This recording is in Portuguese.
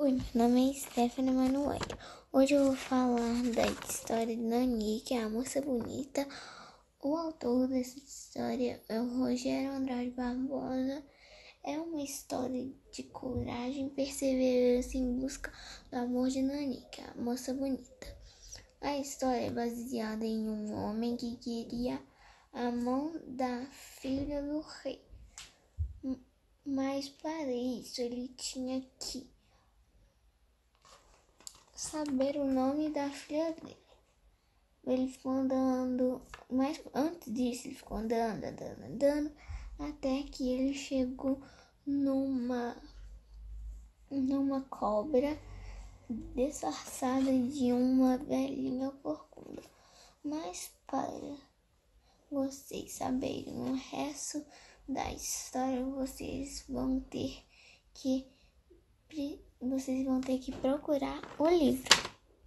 Oi, meu nome é Stephanie Manuel. Hoje eu vou falar da história de Nani, que é a moça bonita. O autor dessa história é o Rogério Andrade Barbosa. É uma história de coragem e perseverança em busca do amor de Nani, que é a moça bonita. A história é baseada em um homem que queria a mão da filha do rei. Mas para isso ele tinha que saber o nome da filha dele. Ele ficou andando, mas antes disso ele ficou andando, andando, andando, até que ele chegou numa numa cobra disfarçada de uma velhinha corcunda. Mas para vocês saberem o resto da história, vocês vão ter que vocês vão ter que procurar o livro.